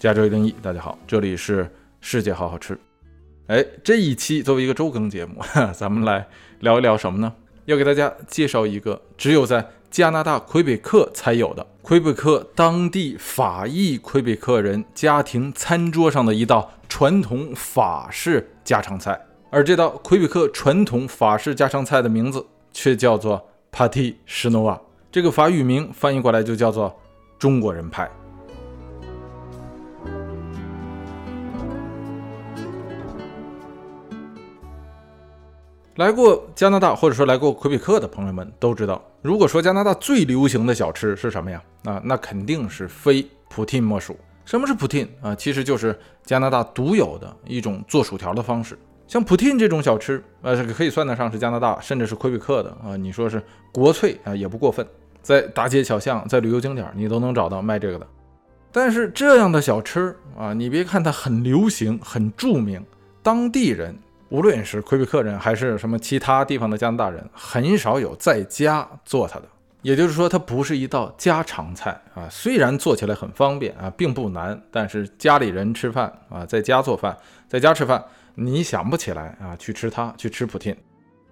加州一零一，大家好，这里是世界好好吃。哎，这一期作为一个周更节目，咱们来聊一聊什么呢？要给大家介绍一个只有在加拿大魁北克才有的魁北克当地法裔魁北克人家庭餐桌上的一道传统法式家常菜，而这道魁北克传统法式家常菜的名字却叫做 Pâté chinois，这个法语名翻译过来就叫做中国人派。来过加拿大或者说来过魁北克的朋友们都知道，如果说加拿大最流行的小吃是什么呀？啊，那肯定是非普汀莫属。什么是普汀啊？其实就是加拿大独有的一种做薯条的方式。像普汀这种小吃，呃，这个可以算得上是加拿大甚至是魁北克的啊。你说是国粹啊，也不过分。在大街小巷，在旅游景点，你都能找到卖这个的。但是这样的小吃啊，你别看它很流行、很著名，当地人。无论是魁北克人还是什么其他地方的加拿大人，很少有在家做它的。也就是说，它不是一道家常菜啊。虽然做起来很方便啊，并不难，但是家里人吃饭啊，在家做饭，在家吃饭，你想不起来啊，去吃它，去吃普汀。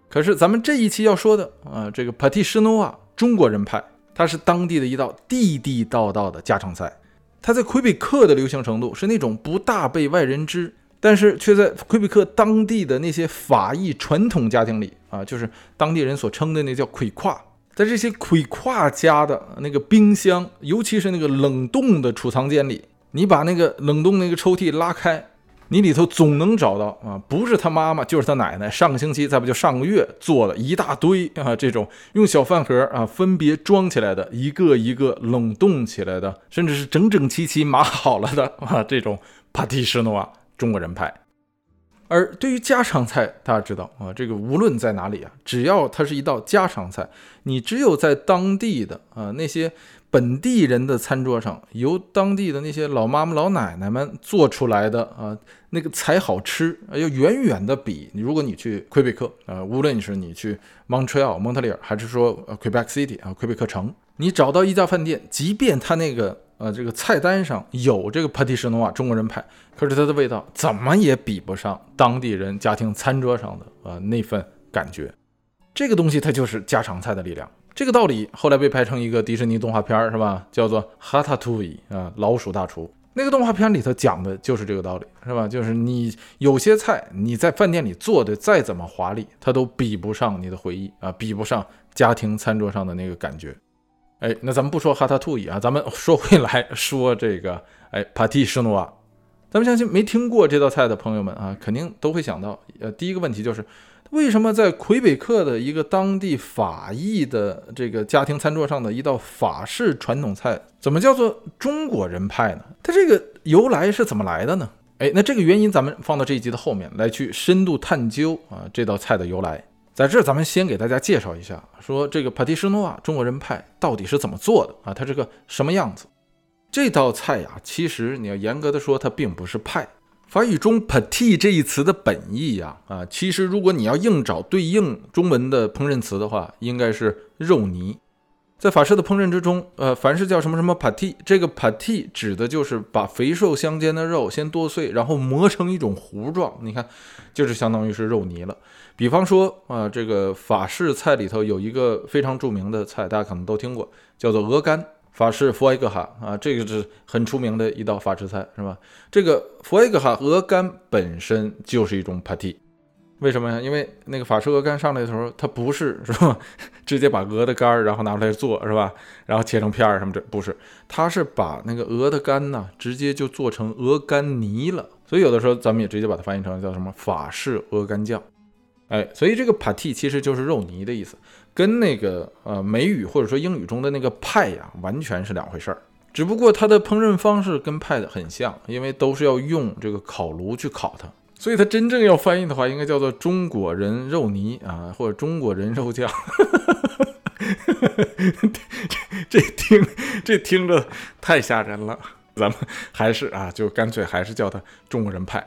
可是咱们这一期要说的啊，这个 Pâté chinois 中国人派，它是当地的一道地地道道的家常菜。它在魁北克的流行程度是那种不大被外人知。但是却在魁北克当地的那些法裔传统家庭里啊，就是当地人所称的那叫魁跨，在这些魁跨家的那个冰箱，尤其是那个冷冻的储藏间里，你把那个冷冻那个抽屉拉开，你里头总能找到啊，不是他妈妈就是他奶奶，上个星期再不就上个月做了一大堆啊，这种用小饭盒啊分别装起来的，一个一个冷冻起来的，甚至是整整齐齐码好了的啊，这种帕蒂什诺瓦。中国人派，而对于家常菜，大家知道啊，这个无论在哪里啊，只要它是一道家常菜，你只有在当地的啊那些本地人的餐桌上，由当地的那些老妈妈、老奶奶们做出来的啊，那个才好吃，要远远的比如果你去魁北克啊，无论是你去 Montreal 蒙特利尔，还是说 Quebec City 啊，魁北克城，你找到一家饭店，即便它那个。呃，这个菜单上有这个 p a t i s h n o 中国人派，可是它的味道怎么也比不上当地人家庭餐桌上的呃那份感觉。这个东西它就是家常菜的力量。这个道理后来被拍成一个迪士尼动画片是吧？叫做《哈塔图伊》啊，老鼠大厨。那个动画片里头讲的就是这个道理是吧？就是你有些菜你在饭店里做的再怎么华丽，它都比不上你的回忆啊，比不上家庭餐桌上的那个感觉。哎，那咱们不说哈塔图伊啊，咱们说回来说这个，哎，帕蒂什诺瓦，咱们相信没听过这道菜的朋友们啊，肯定都会想到，呃，第一个问题就是，为什么在魁北克的一个当地法裔的这个家庭餐桌上的一道法式传统菜，怎么叫做中国人派呢？它这个由来是怎么来的呢？哎，那这个原因咱们放到这一集的后面来去深度探究啊，这道菜的由来。在这儿，咱们先给大家介绍一下，说这个 p a t i s h n o a 中国人派到底是怎么做的啊？它这个什么样子？这道菜呀，其实你要严格的说，它并不是派。法语中 pati 这一词的本意呀，啊，其实如果你要硬找对应中文的烹饪词的话，应该是肉泥。在法式的烹饪之中，呃，凡是叫什么什么 “petit”，这个 “petit” 指的就是把肥瘦相间的肉先剁碎，然后磨成一种糊状。你看，就是相当于是肉泥了。比方说啊，这个法式菜里头有一个非常著名的菜，大家可能都听过，叫做鹅肝。法式佛埃格哈啊，这个是很出名的一道法式菜，是吧？这个佛埃格哈鹅肝本身就是一种 patty，为什么呀？因为那个法式鹅肝上来的时候，它不是 是吧？直接把鹅的肝儿然后拿出来做，是吧？然后切成片儿什么这不是，它是把那个鹅的肝呢，直接就做成鹅肝泥了。所以有的时候咱们也直接把它翻译成叫什么法式鹅肝酱。哎，所以这个 patty 其实就是肉泥的意思，跟那个呃美语或者说英语中的那个派呀完全是两回事儿。只不过它的烹饪方式跟派的很像，因为都是要用这个烤炉去烤它，所以它真正要翻译的话，应该叫做中国人肉泥啊，或者中国人肉酱。这听这听着太吓人了，咱们还是啊，就干脆还是叫它中国人派。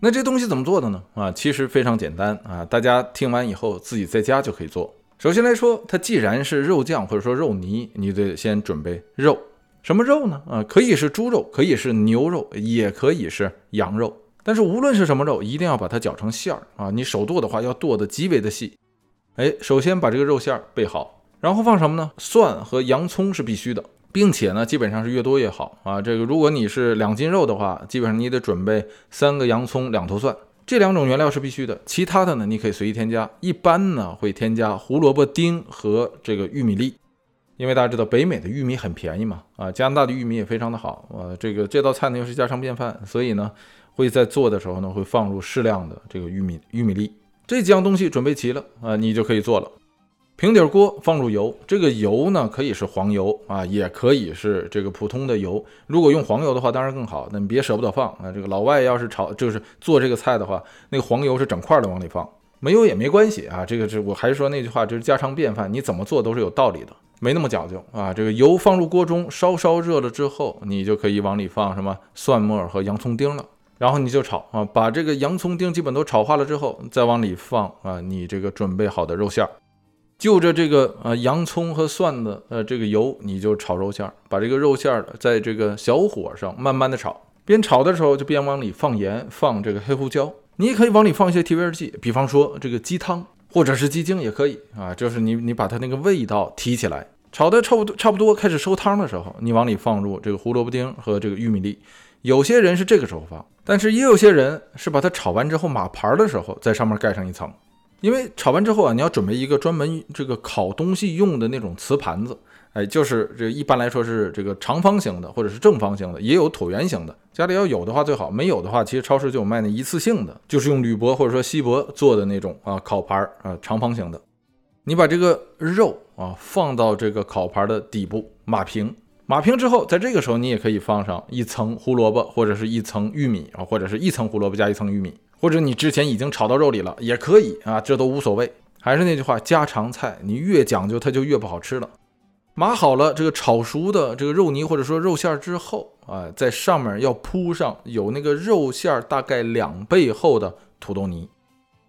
那这东西怎么做的呢？啊，其实非常简单啊，大家听完以后自己在家就可以做。首先来说，它既然是肉酱或者说肉泥，你得先准备肉。什么肉呢？啊，可以是猪肉，可以是牛肉，也可以是羊肉。但是无论是什么肉，一定要把它搅成馅儿啊！你手剁的话，要剁得极为的细。哎，首先把这个肉馅儿备好，然后放什么呢？蒜和洋葱是必须的，并且呢，基本上是越多越好啊。这个如果你是两斤肉的话，基本上你得准备三个洋葱、两头蒜，这两种原料是必须的。其他的呢，你可以随意添加。一般呢会添加胡萝卜丁和这个玉米粒。因为大家知道北美的玉米很便宜嘛，啊，加拿大的玉米也非常的好，啊，这个这道菜呢又是家常便饭，所以呢会在做的时候呢会放入适量的这个玉米玉米粒，这几样东西准备齐了啊，你就可以做了。平底锅放入油，这个油呢可以是黄油啊，也可以是这个普通的油。如果用黄油的话，当然更好，那你别舍不得放啊。这个老外要是炒就是做这个菜的话，那个黄油是整块的往里放，没有也没关系啊。这个是我还是说那句话，就是家常便饭，你怎么做都是有道理的。没那么讲究啊！这个油放入锅中，稍稍热了之后，你就可以往里放什么蒜末和洋葱丁了。然后你就炒啊，把这个洋葱丁基本都炒化了之后，再往里放啊，你这个准备好的肉馅儿。就着这个呃洋葱和蒜的呃这个油，你就炒肉馅儿，把这个肉馅儿在这个小火上慢慢的炒。边炒的时候就边往里放盐，放这个黑胡椒。你也可以往里放一些提味剂，比方说这个鸡汤。或者是鸡精也可以啊，就是你你把它那个味道提起来，炒的差不多差不多开始收汤的时候，你往里放入这个胡萝卜丁和这个玉米粒。有些人是这个时候放，但是也有些人是把它炒完之后码盘的时候，在上面盖上一层。因为炒完之后啊，你要准备一个专门这个烤东西用的那种瓷盘子。哎，就是这一般来说是这个长方形的，或者是正方形的，也有椭圆形的。家里要有的话最好，没有的话，其实超市就有卖那一次性的，就是用铝箔或者说锡箔做的那种啊烤盘儿啊长方形的。你把这个肉啊放到这个烤盘的底部码平，码平之后，在这个时候你也可以放上一层胡萝卜或者是一层玉米啊，或者是一层胡萝卜加一层玉米，或者你之前已经炒到肉里了也可以啊，这都无所谓。还是那句话，家常菜你越讲究它就越不好吃了。码好了这个炒熟的这个肉泥或者说肉馅之后啊，在上面要铺上有那个肉馅大概两倍厚的土豆泥。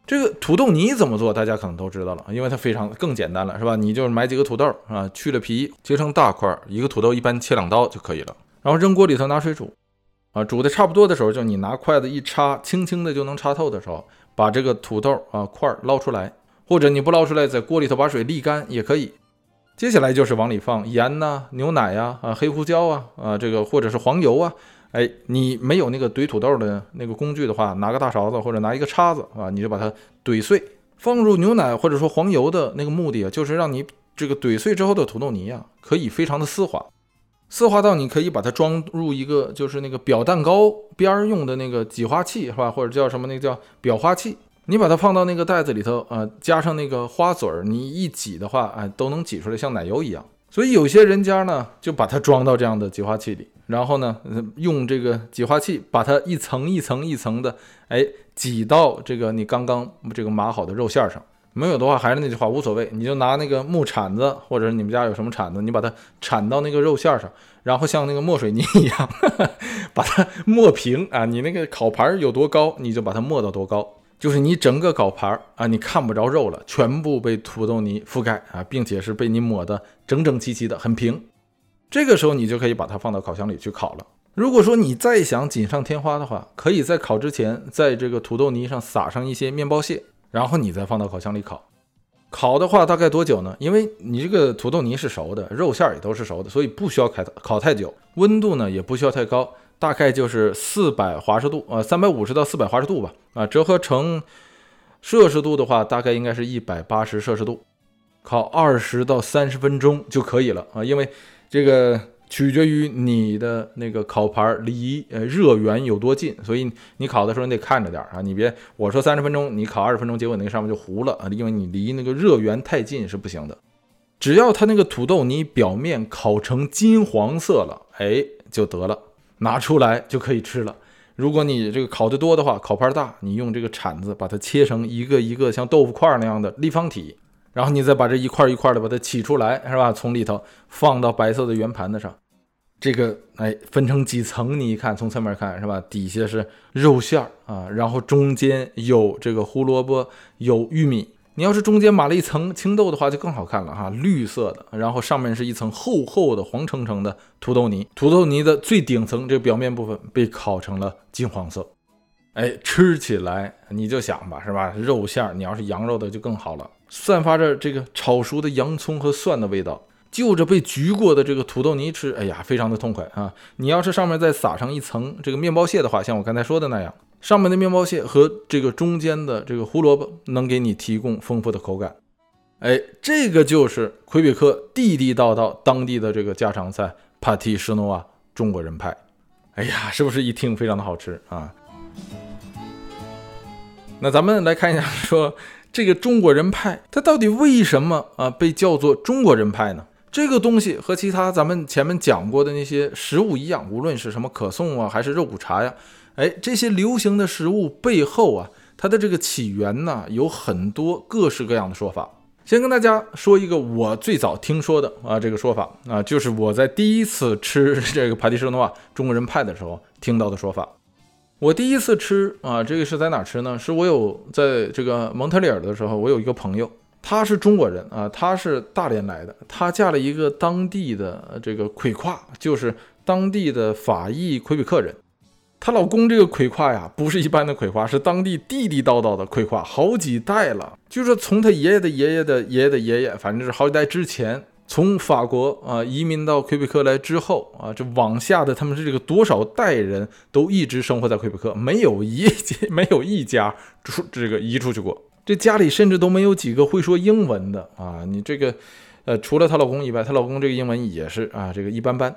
这个土豆泥怎么做，大家可能都知道了，因为它非常更简单了，是吧？你就是买几个土豆啊，去了皮，切成大块，一个土豆一般切两刀就可以了。然后扔锅里头拿水煮，啊，煮的差不多的时候，就你拿筷子一插，轻轻的就能插透的时候，把这个土豆啊块捞出来，或者你不捞出来，在锅里头把水沥干也可以。接下来就是往里放盐呐、牛奶呀、啊黑胡椒啊、啊这个或者是黄油啊，哎，你没有那个怼土豆的那个工具的话，拿个大勺子或者拿一个叉子啊，你就把它怼碎，放入牛奶或者说黄油的那个目的啊，就是让你这个怼碎之后的土豆泥啊，可以非常的丝滑，丝滑到你可以把它装入一个就是那个裱蛋糕边儿用的那个挤花器是吧，或者叫什么那个叫裱花器。你把它放到那个袋子里头啊，加上那个花嘴儿，你一挤的话，哎，都能挤出来像奶油一样。所以有些人家呢，就把它装到这样的挤花器里，然后呢，用这个挤花器把它一层一层一层的，哎，挤到这个你刚刚这个码好的肉馅上。没有的话，还是那句话，无所谓，你就拿那个木铲子，或者你们家有什么铲子，你把它铲到那个肉馅上，然后像那个磨水泥一样，把它磨平啊。你那个烤盘有多高，你就把它磨到多高。就是你整个烤盘啊，你看不着肉了，全部被土豆泥覆盖啊，并且是被你抹得整整齐齐的，很平。这个时候你就可以把它放到烤箱里去烤了。如果说你再想锦上添花的话，可以在烤之前，在这个土豆泥上撒上一些面包屑，然后你再放到烤箱里烤。烤的话大概多久呢？因为你这个土豆泥是熟的，肉馅儿也都是熟的，所以不需要烤烤太久，温度呢也不需要太高。大概就是四百华氏度，呃，三百五十到四百华氏度吧，啊，折合成摄氏度的话，大概应该是一百八十摄氏度，烤二十到三十分钟就可以了啊，因为这个取决于你的那个烤盘离呃热源有多近，所以你烤的时候你得看着点啊，你别我说三十分钟，你烤二十分钟，结果那个上面就糊了啊，因为你离那个热源太近是不行的。只要它那个土豆泥表面烤成金黄色了，哎，就得了。拿出来就可以吃了。如果你这个烤得多的话，烤盘大，你用这个铲子把它切成一个一个像豆腐块那样的立方体，然后你再把这一块一块的把它起出来，是吧？从里头放到白色的圆盘子上，这个哎分成几层，你一看从侧面看是吧？底下是肉馅儿啊，然后中间有这个胡萝卜，有玉米。你要是中间码了一层青豆的话，就更好看了哈，绿色的，然后上面是一层厚厚的黄澄澄的土豆泥，土豆泥的最顶层这个表面部分被烤成了金黄色。哎，吃起来你就想吧，是吧？肉馅儿，你要是羊肉的就更好了，散发着这个炒熟的洋葱和蒜的味道，就着被焗过的这个土豆泥吃，哎呀，非常的痛快啊！你要是上面再撒上一层这个面包屑的话，像我刚才说的那样。上面的面包屑和这个中间的这个胡萝卜能给你提供丰富的口感，哎，这个就是魁北克地地道道当地的这个家常菜帕提什诺啊中国人派。哎呀，是不是一听非常的好吃啊？那咱们来看一下，说这个中国人派它到底为什么啊被叫做中国人派呢？这个东西和其他咱们前面讲过的那些食物一样，无论是什么可颂啊，还是肉骨茶呀。哎，这些流行的食物背后啊，它的这个起源呢，有很多各式各样的说法。先跟大家说一个我最早听说的啊，这个说法啊，就是我在第一次吃这个 帕蒂舍诺瓦中国人派的时候听到的说法。我第一次吃啊，这个是在哪吃呢？是我有在这个蒙特利尔的时候，我有一个朋友，他是中国人啊，他是大连来的，他嫁了一个当地的这个魁跨，就是当地的法裔魁北克人。她老公这个魁跨呀，不是一般的魁跨，是当地地地道道的魁跨，好几代了。就说从他爷爷的爷爷的爷爷的爷爷，反正是好几代之前，从法国啊移民到魁北克来之后啊，这往下的他们是这个多少代人都一直生活在魁北克，没有一 没有一家出这个移出去过。这家里甚至都没有几个会说英文的啊。你这个呃，除了她老公以外，她老公这个英文也是啊，这个一般般。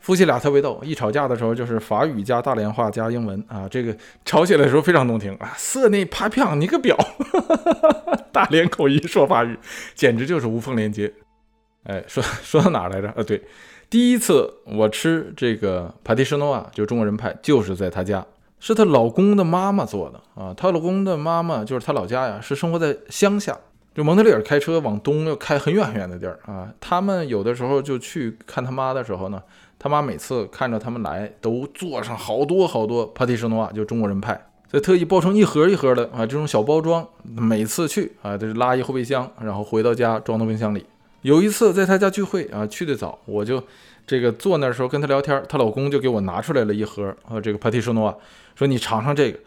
夫妻俩特别逗，一吵架的时候就是法语加大连话加英文啊，这个吵起来的时候非常动听啊。色内怕胖，你个婊！大连口音说法语，简直就是无缝连接。哎，说 说到哪来着？呃，对，第一次我吃这个帕蒂什诺瓦，就中国人派，就是在她家，是她老公的妈妈做的啊。她老公的妈妈就是她老家呀，是生活在乡下，就蒙特利尔开车往东要开很远很远的地儿啊。他们有的时候就去看他妈的时候呢。他妈每次看着他们来，都做上好多好多帕蒂什诺瓦，就中国人派，所以特意包成一盒一盒的啊，这种小包装。每次去啊，都是拉一后备箱，然后回到家装到冰箱里。有一次在他家聚会啊，去的早，我就这个坐那的时候跟他聊天，她老公就给我拿出来了一盒啊，这个帕蒂什诺啊，说你尝尝这个。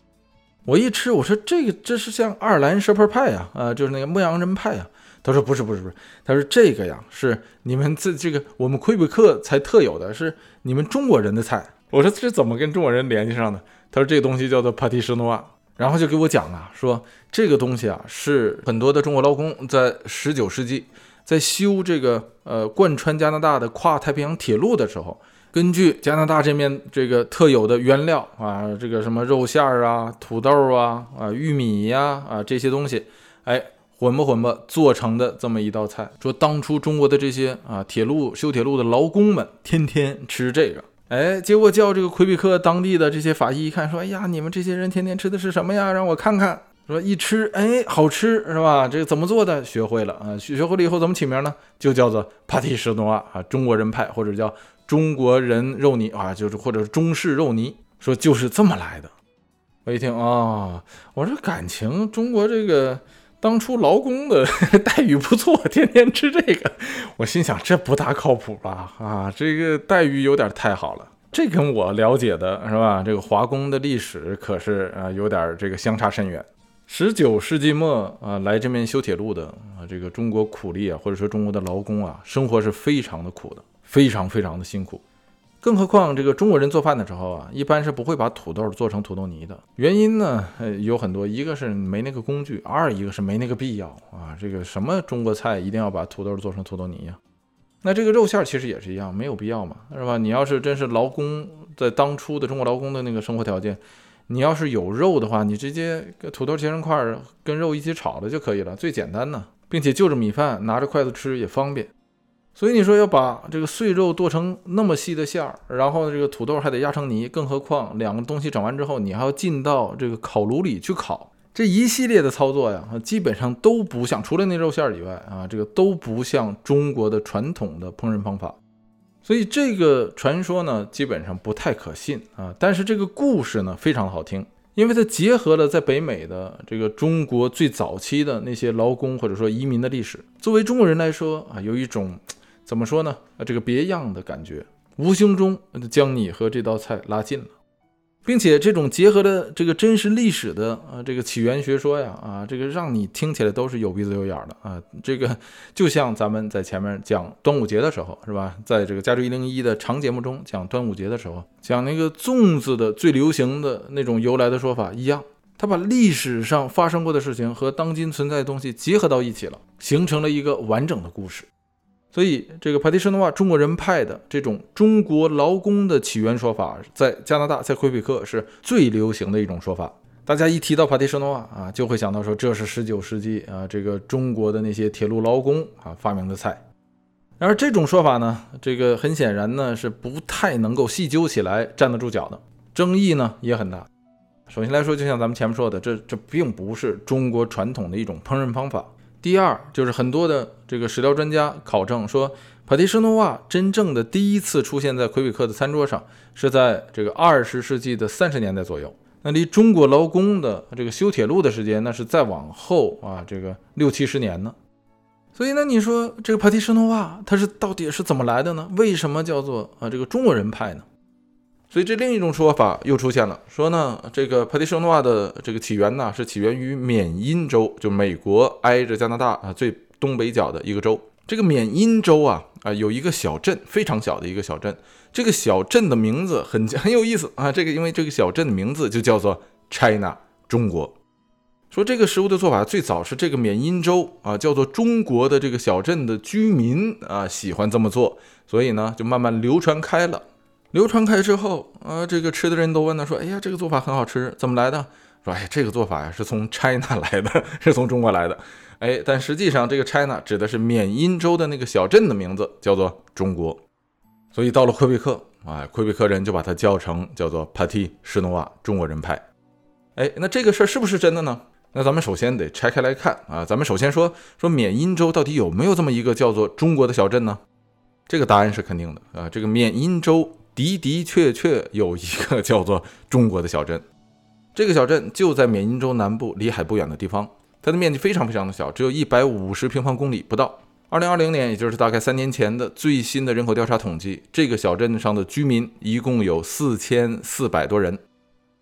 我一吃，我说这个这是像爱尔兰 s h e p e r 派呀，啊，就是那个牧羊人派呀。他说不是不是不是，他说这个呀是你们这这个我们魁北克才特有的，是你们中国人的菜。我说这怎么跟中国人联系上的？他说这个东西叫做帕蒂什诺啊，然后就给我讲啊，说这个东西啊是很多的中国劳工在十九世纪在修这个呃贯穿加拿大的跨太平洋铁路的时候，根据加拿大这面这个特有的原料啊，这个什么肉馅儿啊、土豆啊、啊玉米呀啊这些东西，哎。混吧混吧做成的这么一道菜，说当初中国的这些啊铁路修铁路的劳工们天天吃这个，哎，结果叫这个魁北克当地的这些法医一看，说，哎呀，你们这些人天天吃的是什么呀？让我看看。说一吃，哎，好吃是吧？这个怎么做的？学会了啊，学学会了以后怎么起名呢？就叫做帕蒂什诺啊，中国人派或者叫中国人肉泥啊，就是或者中式肉泥，说就是这么来的。我一听啊，我说感情中国这个。当初劳工的 待遇不错，天天吃这个，我心想这不大靠谱吧？啊，这个待遇有点太好了。这跟我了解的是吧？这个华工的历史可是啊，有点这个相差甚远。十九世纪末啊，来这边修铁路的啊，这个中国苦力啊，或者说中国的劳工啊，生活是非常的苦的，非常非常的辛苦。更何况，这个中国人做饭的时候啊，一般是不会把土豆做成土豆泥的。原因呢，呃，有很多，一个是没那个工具，二一个是没那个必要啊。这个什么中国菜一定要把土豆做成土豆泥呀？那这个肉馅其实也是一样，没有必要嘛，是吧？你要是真是劳工在当初的中国劳工的那个生活条件，你要是有肉的话，你直接跟土豆切成块儿，跟肉一起炒了就可以了，最简单呢，并且就着米饭拿着筷子吃也方便。所以你说要把这个碎肉剁成那么细的馅儿，然后这个土豆还得压成泥，更何况两个东西整完之后，你还要进到这个烤炉里去烤，这一系列的操作呀，基本上都不像，除了那肉馅儿以外啊，这个都不像中国的传统的烹饪方法。所以这个传说呢，基本上不太可信啊。但是这个故事呢，非常好听。因为它结合了在北美的这个中国最早期的那些劳工或者说移民的历史。作为中国人来说啊，有一种怎么说呢？啊，这个别样的感觉，无形中将你和这道菜拉近了。并且这种结合的这个真实历史的啊，这个起源学说呀，啊，这个让你听起来都是有鼻子有眼的啊。这个 就像咱们在前面讲端午节的时候，是吧？在这个家住一零一的长节目中讲端午节的时候，讲那个粽子的最流行的那种由来的说法一样，他把历史上发生过的事情和当今存在的东西结合到一起了，形成了一个完整的故事。所以，这个帕蒂什诺瓦中国人派的这种中国劳工的起源说法，在加拿大，在魁北克是最流行的一种说法。大家一提到帕蒂什诺瓦啊，就会想到说这是十九世纪啊，这个中国的那些铁路劳工啊发明的菜。然而，这种说法呢，这个很显然呢是不太能够细究起来站得住脚的，争议呢也很大。首先来说，就像咱们前面说的，这这并不是中国传统的一种烹饪方法。第二就是很多的这个史料专家考证说，帕蒂什诺瓦真正的第一次出现在魁北克的餐桌上是在这个二十世纪的三十年代左右。那离中国劳工的这个修铁路的时间，那是再往后啊，这个六七十年呢。所以呢，你说这个帕蒂什诺瓦它是到底是怎么来的呢？为什么叫做啊这个中国人派呢？所以这另一种说法又出现了，说呢，这个帕蒂什诺瓦的这个起源呢，是起源于缅因州，就美国挨着加拿大啊最东北角的一个州。这个缅因州啊啊有一个小镇，非常小的一个小镇。这个小镇的名字很 很有意思啊，这个因为这个小镇的名字就叫做 China 中国。说这个食物的做法最早是这个缅因州啊叫做中国的这个小镇的居民啊喜欢这么做，所以呢就慢慢流传开了。流传开之后，啊，这个吃的人都问他说：“哎呀，这个做法很好吃，怎么来的？”说：“哎，这个做法呀，是从 China 来的，是从中国来的。”哎，但实际上这个 China 指的是缅因州的那个小镇的名字，叫做中国。所以到了魁北克，啊，魁北克人就把它叫成叫做 p a t i 施诺瓦中国人派。哎，那这个事儿是不是真的呢？那咱们首先得拆开来看啊。咱们首先说说缅因州到底有没有这么一个叫做中国的小镇呢？这个答案是肯定的啊。这个缅因州。的的确确有一个叫做中国的小镇，这个小镇就在缅因州南部，离海不远的地方。它的面积非常非常的小，只有一百五十平方公里不到。二零二零年，也就是大概三年前的最新的人口调查统计，这个小镇上的居民一共有四千四百多人。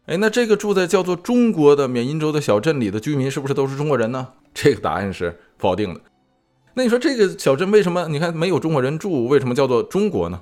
哎，那这个住在叫做中国的缅因州的小镇里的居民，是不是都是中国人呢？这个答案是否定的。那你说这个小镇为什么你看没有中国人住，为什么叫做中国呢？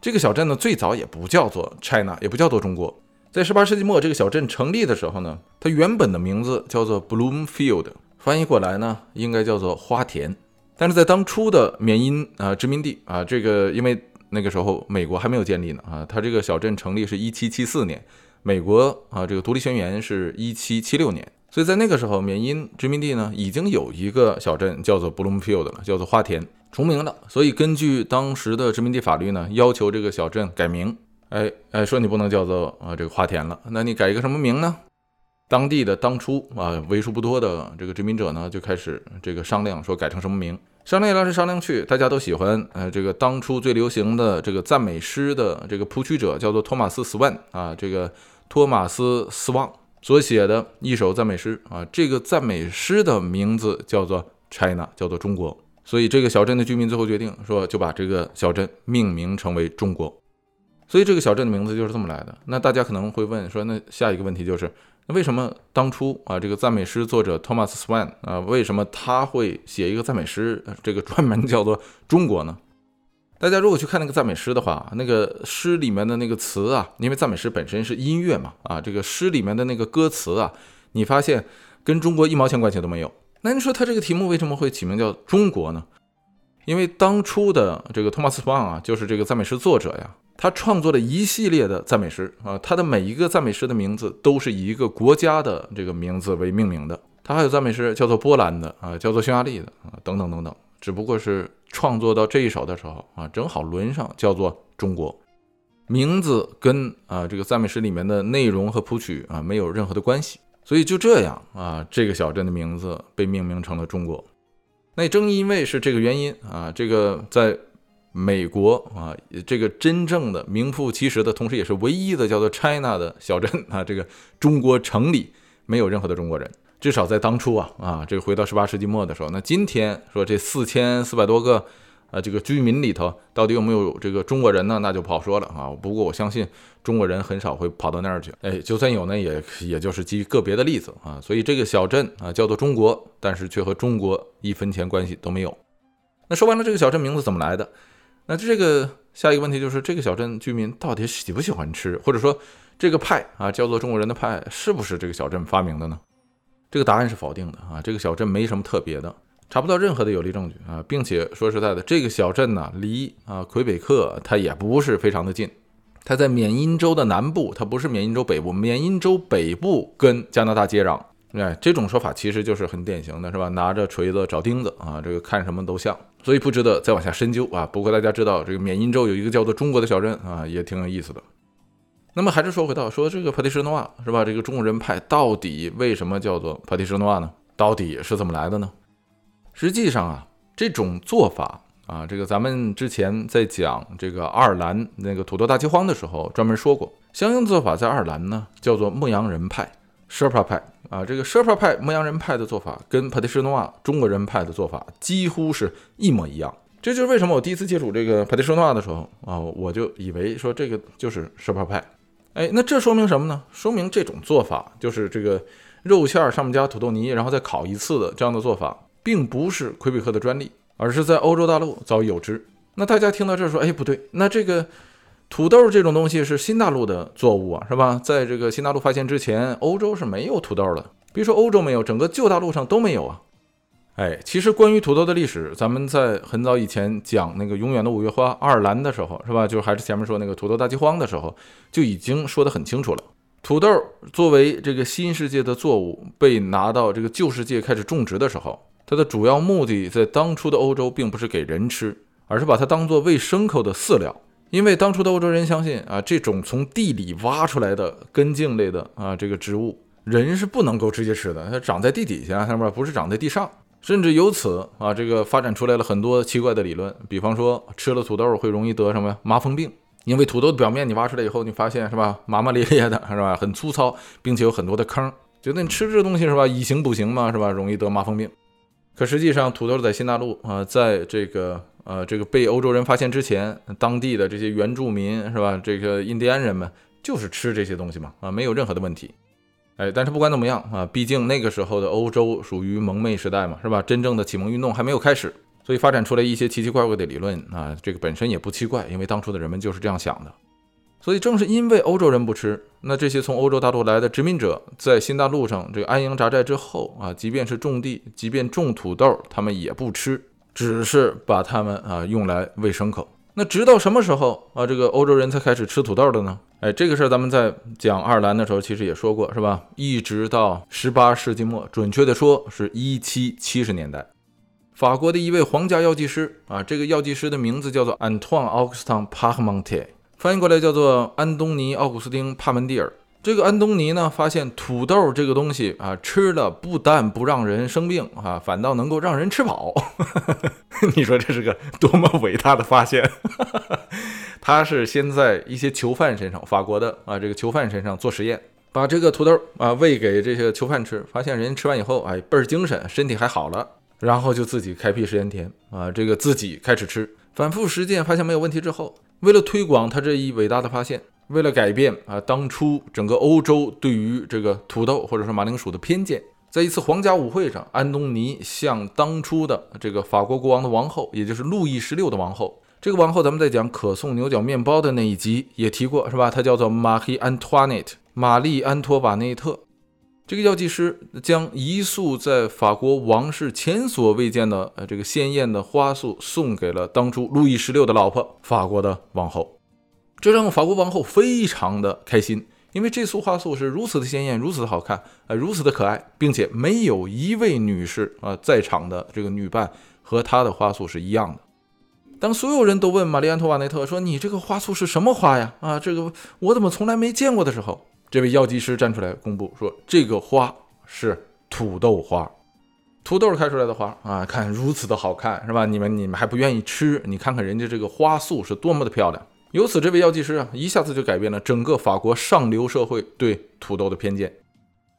这个小镇呢，最早也不叫做 China，也不叫做中国。在18世纪末，这个小镇成立的时候呢，它原本的名字叫做 Bloomfield，翻译过来呢，应该叫做花田。但是在当初的缅因啊殖民地啊，这个因为那个时候美国还没有建立呢啊，它这个小镇成立是一七七四年，美国啊这个独立宣言是一七七六年，所以在那个时候，缅因殖民地呢已经有一个小镇叫做 Bloomfield 了，叫做花田。重名了，所以根据当时的殖民地法律呢，要求这个小镇改名。哎哎，说你不能叫做啊这个花田了，那你改一个什么名呢？当地的当初啊为数不多的这个殖民者呢，就开始这个商量，说改成什么名。商量来是商量去，大家都喜欢呃这个当初最流行的这个赞美诗的这个谱曲者叫做托马斯·斯万啊，这个托马斯·斯旺所写的一首赞美诗啊，这个赞美诗的名字叫做 China，叫做中国。所以这个小镇的居民最后决定说，就把这个小镇命名成为中国。所以这个小镇的名字就是这么来的。那大家可能会问说，那下一个问题就是，那为什么当初啊这个赞美诗作者 Thomas Swan 啊，为什么他会写一个赞美诗，这个专门叫做中国呢？大家如果去看那个赞美诗的话，那个诗里面的那个词啊，因为赞美诗本身是音乐嘛，啊这个诗里面的那个歌词啊，你发现跟中国一毛钱关系都没有。那你说他这个题目为什么会起名叫中国呢？因为当初的这个托马斯·邦啊，就是这个赞美诗作者呀，他创作了一系列的赞美诗啊，他的每一个赞美诗的名字都是以一个国家的这个名字为命名的。他还有赞美诗叫做波兰的啊，叫做匈牙利的啊，等等等等。只不过是创作到这一首的时候啊，正好轮上叫做中国，名字跟啊这个赞美诗里面的内容和谱曲啊没有任何的关系。所以就这样啊，这个小镇的名字被命名成了中国。那正因为是这个原因啊，这个在美国啊，这个真正的名副其实的，同时也是唯一的叫做 China 的小镇啊，这个中国城里没有任何的中国人，至少在当初啊啊，这个回到十八世纪末的时候，那今天说这四千四百多个。啊，这个居民里头到底有没有这个中国人呢？那就不好说了啊。不过我相信中国人很少会跑到那儿去。哎，就算有呢，也也就是基于个别的例子啊。所以这个小镇啊叫做中国，但是却和中国一分钱关系都没有。那说完了这个小镇名字怎么来的？那这个下一个问题就是这个小镇居民到底喜不喜欢吃，或者说这个派啊叫做中国人的派是不是这个小镇发明的呢？这个答案是否定的啊。这个小镇没什么特别的。查不到任何的有力证据啊，并且说实在的，这个小镇呢，离啊魁北克它也不是非常的近，它在缅因州的南部，它不是缅因州北部，缅因州北部跟加拿大接壤。哎，这种说法其实就是很典型的，是吧？拿着锤子找钉子啊，这个看什么都像，所以不值得再往下深究啊。不过大家知道，这个缅因州有一个叫做中国的小镇啊，也挺有意思的。那么还是说回到说这个帕蒂什诺瓦是吧？这个中国人派到底为什么叫做帕蒂什诺瓦呢？到底是怎么来的呢？实际上啊，这种做法啊，这个咱们之前在讲这个爱尔兰那个土豆大饥荒的时候专门说过，相应做法在爱尔兰呢叫做牧羊人派 （Sherpa 派）啊，这个 Sherpa 派牧羊人派的做法跟帕蒂什诺瓦中国人派的做法几乎是一模一样。这就是为什么我第一次接触这个帕蒂什诺瓦的时候啊，我就以为说这个就是 Sherpa 派。哎，那这说明什么呢？说明这种做法就是这个肉馅儿上面加土豆泥，然后再烤一次的这样的做法。并不是魁北克的专利，而是在欧洲大陆早已有之。那大家听到这说，哎，不对，那这个土豆这种东西是新大陆的作物啊，是吧？在这个新大陆发现之前，欧洲是没有土豆的。别说欧洲没有，整个旧大陆上都没有啊。哎，其实关于土豆的历史，咱们在很早以前讲那个永远的五月花爱尔兰的时候，是吧？就还是前面说那个土豆大饥荒的时候，就已经说得很清楚了。土豆作为这个新世界的作物被拿到这个旧世界开始种植的时候。它的主要目的在当初的欧洲，并不是给人吃，而是把它当做喂牲口的饲料。因为当初的欧洲人相信啊，这种从地里挖出来的根茎类的啊这个植物，人是不能够直接吃的，它长在地底下，上面不是长在地上。甚至由此啊，这个发展出来了很多奇怪的理论，比方说吃了土豆会容易得什么呀麻风病，因为土豆的表面你挖出来以后，你发现是吧麻麻咧咧的，是吧很粗糙，并且有很多的坑，觉得你吃这东西是吧以形补形嘛，是吧容易得麻风病。可实际上，土豆在新大陆啊，在这个呃这个被欧洲人发现之前，当地的这些原住民是吧？这个印第安人们就是吃这些东西嘛啊，没有任何的问题。哎，但是不管怎么样啊，毕竟那个时候的欧洲属于蒙昧时代嘛，是吧？真正的启蒙运动还没有开始，所以发展出来一些奇奇怪怪的理论啊，这个本身也不奇怪，因为当初的人们就是这样想的。所以正是因为欧洲人不吃，那这些从欧洲大陆来的殖民者在新大陆上这个安营扎寨之后啊，即便是种地，即便种土豆，他们也不吃，只是把它们啊用来喂牲口。那直到什么时候啊，这个欧洲人才开始吃土豆的呢？哎，这个事儿咱们在讲爱尔兰的时候其实也说过，是吧？一直到十八世纪末，准确的说是一七七十年代，法国的一位皇家药剂师啊，这个药剂师的名字叫做 Antoine Augustin Parmentier。翻译过来叫做安东尼·奥古斯丁·帕门蒂尔。这个安东尼呢，发现土豆这个东西啊，吃了不但不让人生病啊，反倒能够让人吃饱。你说这是个多么伟大的发现！他是先在一些囚犯身上，法国的啊这个囚犯身上做实验，把这个土豆啊喂给这些囚犯吃，发现人吃完以后，哎倍儿精神，身体还好了。然后就自己开辟实验田啊，这个自己开始吃，反复实践，发现没有问题之后。为了推广他这一伟大的发现，为了改变啊当初整个欧洲对于这个土豆或者说马铃薯的偏见，在一次皇家舞会上，安东尼向当初的这个法国国王的王后，也就是路易十六的王后，这个王后咱们在讲可颂牛角面包的那一集也提过，是吧？她叫做玛丽安托内特，玛丽安托瓦内特。这个药剂师将一束在法国王室前所未见的呃这个鲜艳的花束送给了当初路易十六的老婆法国的王后，这让法国王后非常的开心，因为这束花束是如此的鲜艳，如此的好看，呃如此的可爱，并且没有一位女士啊在场的这个女伴和她的花束是一样的。当所有人都问玛丽安托瓦内特说：“你这个花束是什么花呀？啊，这个我怎么从来没见过的时候。”这位药剂师站出来公布说：“这个花是土豆花。”土豆开出来的花啊，看如此的好看，是吧？你们你们还不愿意吃？你看看人家这个花束是多么的漂亮。由此，这位药剂师啊，一下子就改变了整个法国上流社会对土豆的偏见。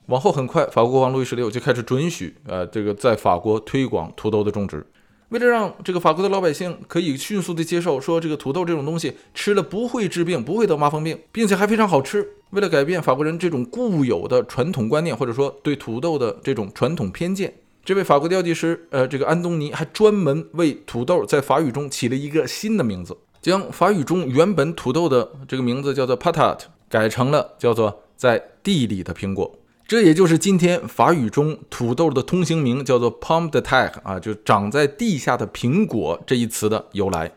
往后很快，法国国王路易十六就开始准许呃这个在法国推广土豆的种植。为了让这个法国的老百姓可以迅速的接受，说这个土豆这种东西吃了不会治病，不会得麻风病，并且还非常好吃。为了改变法国人这种固有的传统观念，或者说对土豆的这种传统偏见，这位法国药剂师，呃，这个安东尼还专门为土豆在法语中起了一个新的名字，将法语中原本土豆的这个名字叫做 patat，改成了叫做在地里的苹果。这也就是今天法语中土豆的通行名叫做 pomme de terre 啊，就长在地下的苹果这一词的由来。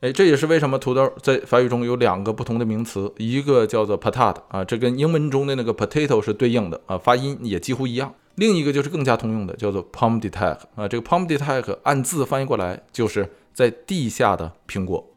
哎，这也是为什么土豆在法语中有两个不同的名词，一个叫做 patat 啊，这跟英文中的那个 potato 是对应的啊，发音也几乎一样。另一个就是更加通用的，叫做 pomme de terre 啊，这个 pomme de terre 按字翻译过来就是在地下的苹果。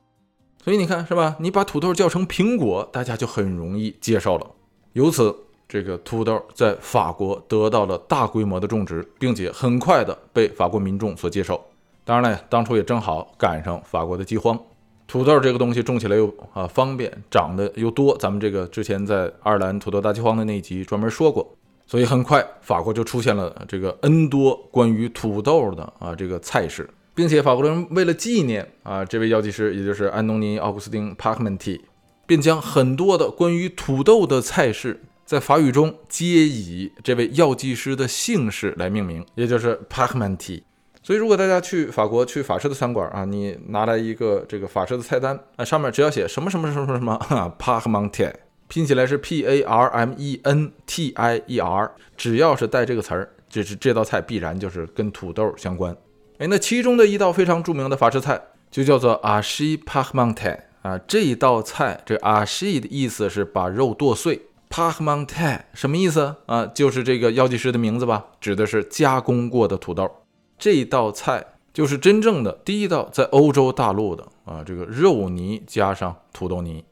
所以你看是吧？你把土豆叫成苹果，大家就很容易接受了。由此。这个土豆在法国得到了大规模的种植，并且很快的被法国民众所接受。当然了，当初也正好赶上法国的饥荒，土豆这个东西种起来又啊方便，长得又多。咱们这个之前在爱尔兰土豆大饥荒的那一集专门说过，所以很快法国就出现了这个 N 多关于土豆的啊这个菜式，并且法国人为了纪念啊这位药剂师，也就是安东尼·奥古斯丁·帕克曼蒂，便将很多的关于土豆的菜式。在法语中，皆以这位药剂师的姓氏来命名，也就是 p a r m e n t i 所以，如果大家去法国去法式的餐馆啊，你拿来一个这个法式的菜单啊，上面只要写什么什么什么什么什么 p a r m e n t i 拼起来是 P A R M E N T I E R，只要是带这个词儿，就是这道菜必然就是跟土豆相关。哎，那其中的一道非常著名的法式菜就叫做 a s h i p a r m e n t i 啊，这一道菜这 a s h i 的意思是把肉剁碎。P a r m e n t e 什么意思啊？就是这个药剂师的名字吧，指的是加工过的土豆。这道菜就是真正的第一道在欧洲大陆的啊，这个肉泥加上土豆泥。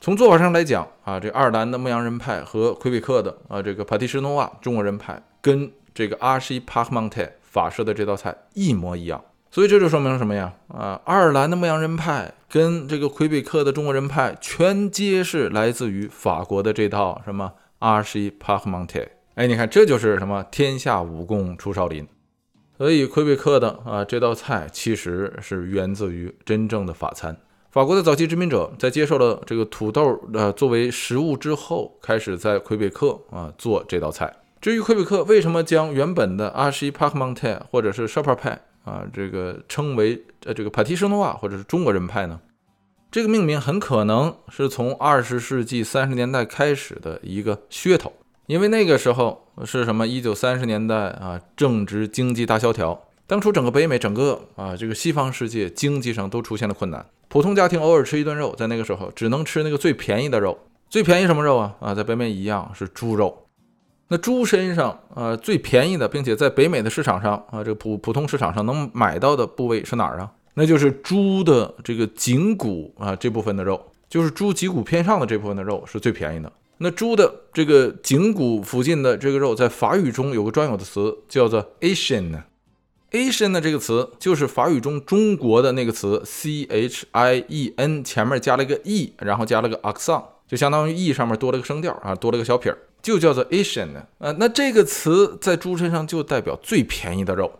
从做法上来讲啊，这爱尔兰的牧羊人派和魁北克的啊这个帕蒂什诺瓦中国人派跟这个阿西帕克蒙特法式的这道菜一模一样。所以这就说明什么呀？啊，爱尔兰的牧羊人派跟这个魁北克的中国人派全皆是来自于法国的这套什么阿西帕克蒙特。哎，你看这就是什么天下武功出少林。所以魁北克的啊这道菜其实是源自于真正的法餐。法国的早期殖民者在接受了这个土豆呃作为食物之后，开始在魁北克啊做这道菜。至于魁北克为什么将原本的阿西帕克蒙特或者是 s h e p e r 派啊，这个称为呃这个帕提什诺瓦或者是中国人派呢？这个命名很可能是从二十世纪三十年代开始的一个噱头，因为那个时候是什么？一九三十年代啊，正值经济大萧条，当初整个北美整个啊这个西方世界经济上都出现了困难，普通家庭偶尔吃一顿肉，在那个时候只能吃那个最便宜的肉，最便宜什么肉啊？啊，在北美一样是猪肉。那猪身上，呃，最便宜的，并且在北美的市场上，啊，这个普普通市场上能买到的部位是哪儿啊？那就是猪的这个颈骨啊，这部分的肉，就是猪脊骨偏上的这部分的肉是最便宜的。那猪的这个颈骨附近的这个肉，在法语中有个专有的词，叫做 Asian。Asian 的这个词就是法语中中国的那个词 C H I E N，前面加了一个 e，然后加了个 accent，就相当于 e 上面多了个声调啊，多了个小撇儿。就叫做 Asian 啊，那这个词在猪身上就代表最便宜的肉，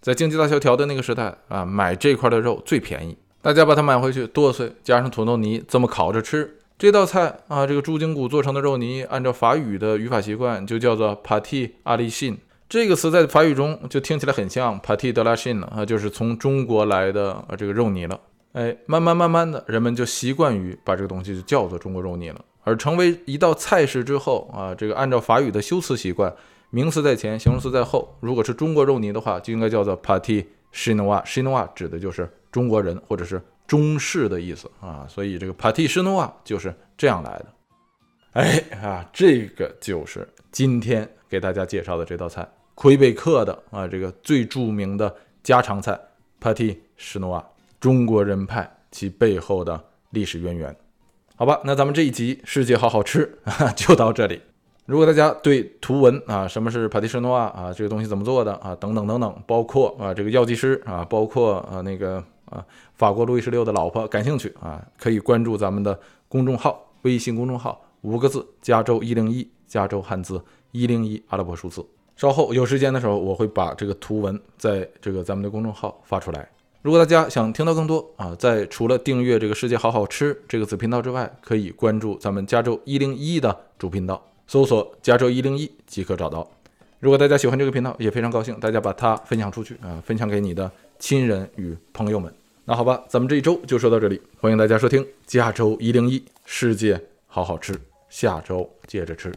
在经济大萧条的那个时代啊，买这块的肉最便宜，大家把它买回去剁碎，加上土豆泥这么烤着吃。这道菜啊，这个猪颈骨做成的肉泥，按照法语的语法习惯就叫做 Pâté à l i c h i n 这个词在法语中就听起来很像 Pâté de la Chine 啊，就是从中国来的啊这个肉泥了。哎，慢慢慢慢的，人们就习惯于把这个东西就叫做中国肉泥了。而成为一道菜式之后啊，这个按照法语的修辞习惯，名词在前，形容词在后。如果是中国肉泥的话，就应该叫做 p a t i chinois。chinois 指的就是中国人或者是中式的意思啊，所以这个 p a t i chinois 就是这样来的。哎啊，这个就是今天给大家介绍的这道菜——魁北克的啊这个最著名的家常菜 p a t i chinois，中国人派其背后的历史渊源。好吧，那咱们这一集世界好好吃 就到这里。如果大家对图文啊，什么是帕蒂什诺啊啊，这个东西怎么做的啊，等等等等，包括啊这个药剂师啊，包括啊那个啊法国路易十六的老婆感兴趣啊，可以关注咱们的公众号，微信公众号五个字：加州一零一，加州汉字一零一阿拉伯数字。稍后有时间的时候，我会把这个图文在这个咱们的公众号发出来。如果大家想听到更多啊，在除了订阅这个世界好好吃这个子频道之外，可以关注咱们加州一零一的主频道。搜索加州一零一即可找到。如果大家喜欢这个频道，也非常高兴大家把它分享出去啊，分享给你的亲人与朋友们。那好吧，咱们这一周就说到这里，欢迎大家收听加州一零一世界好好吃，下周接着吃。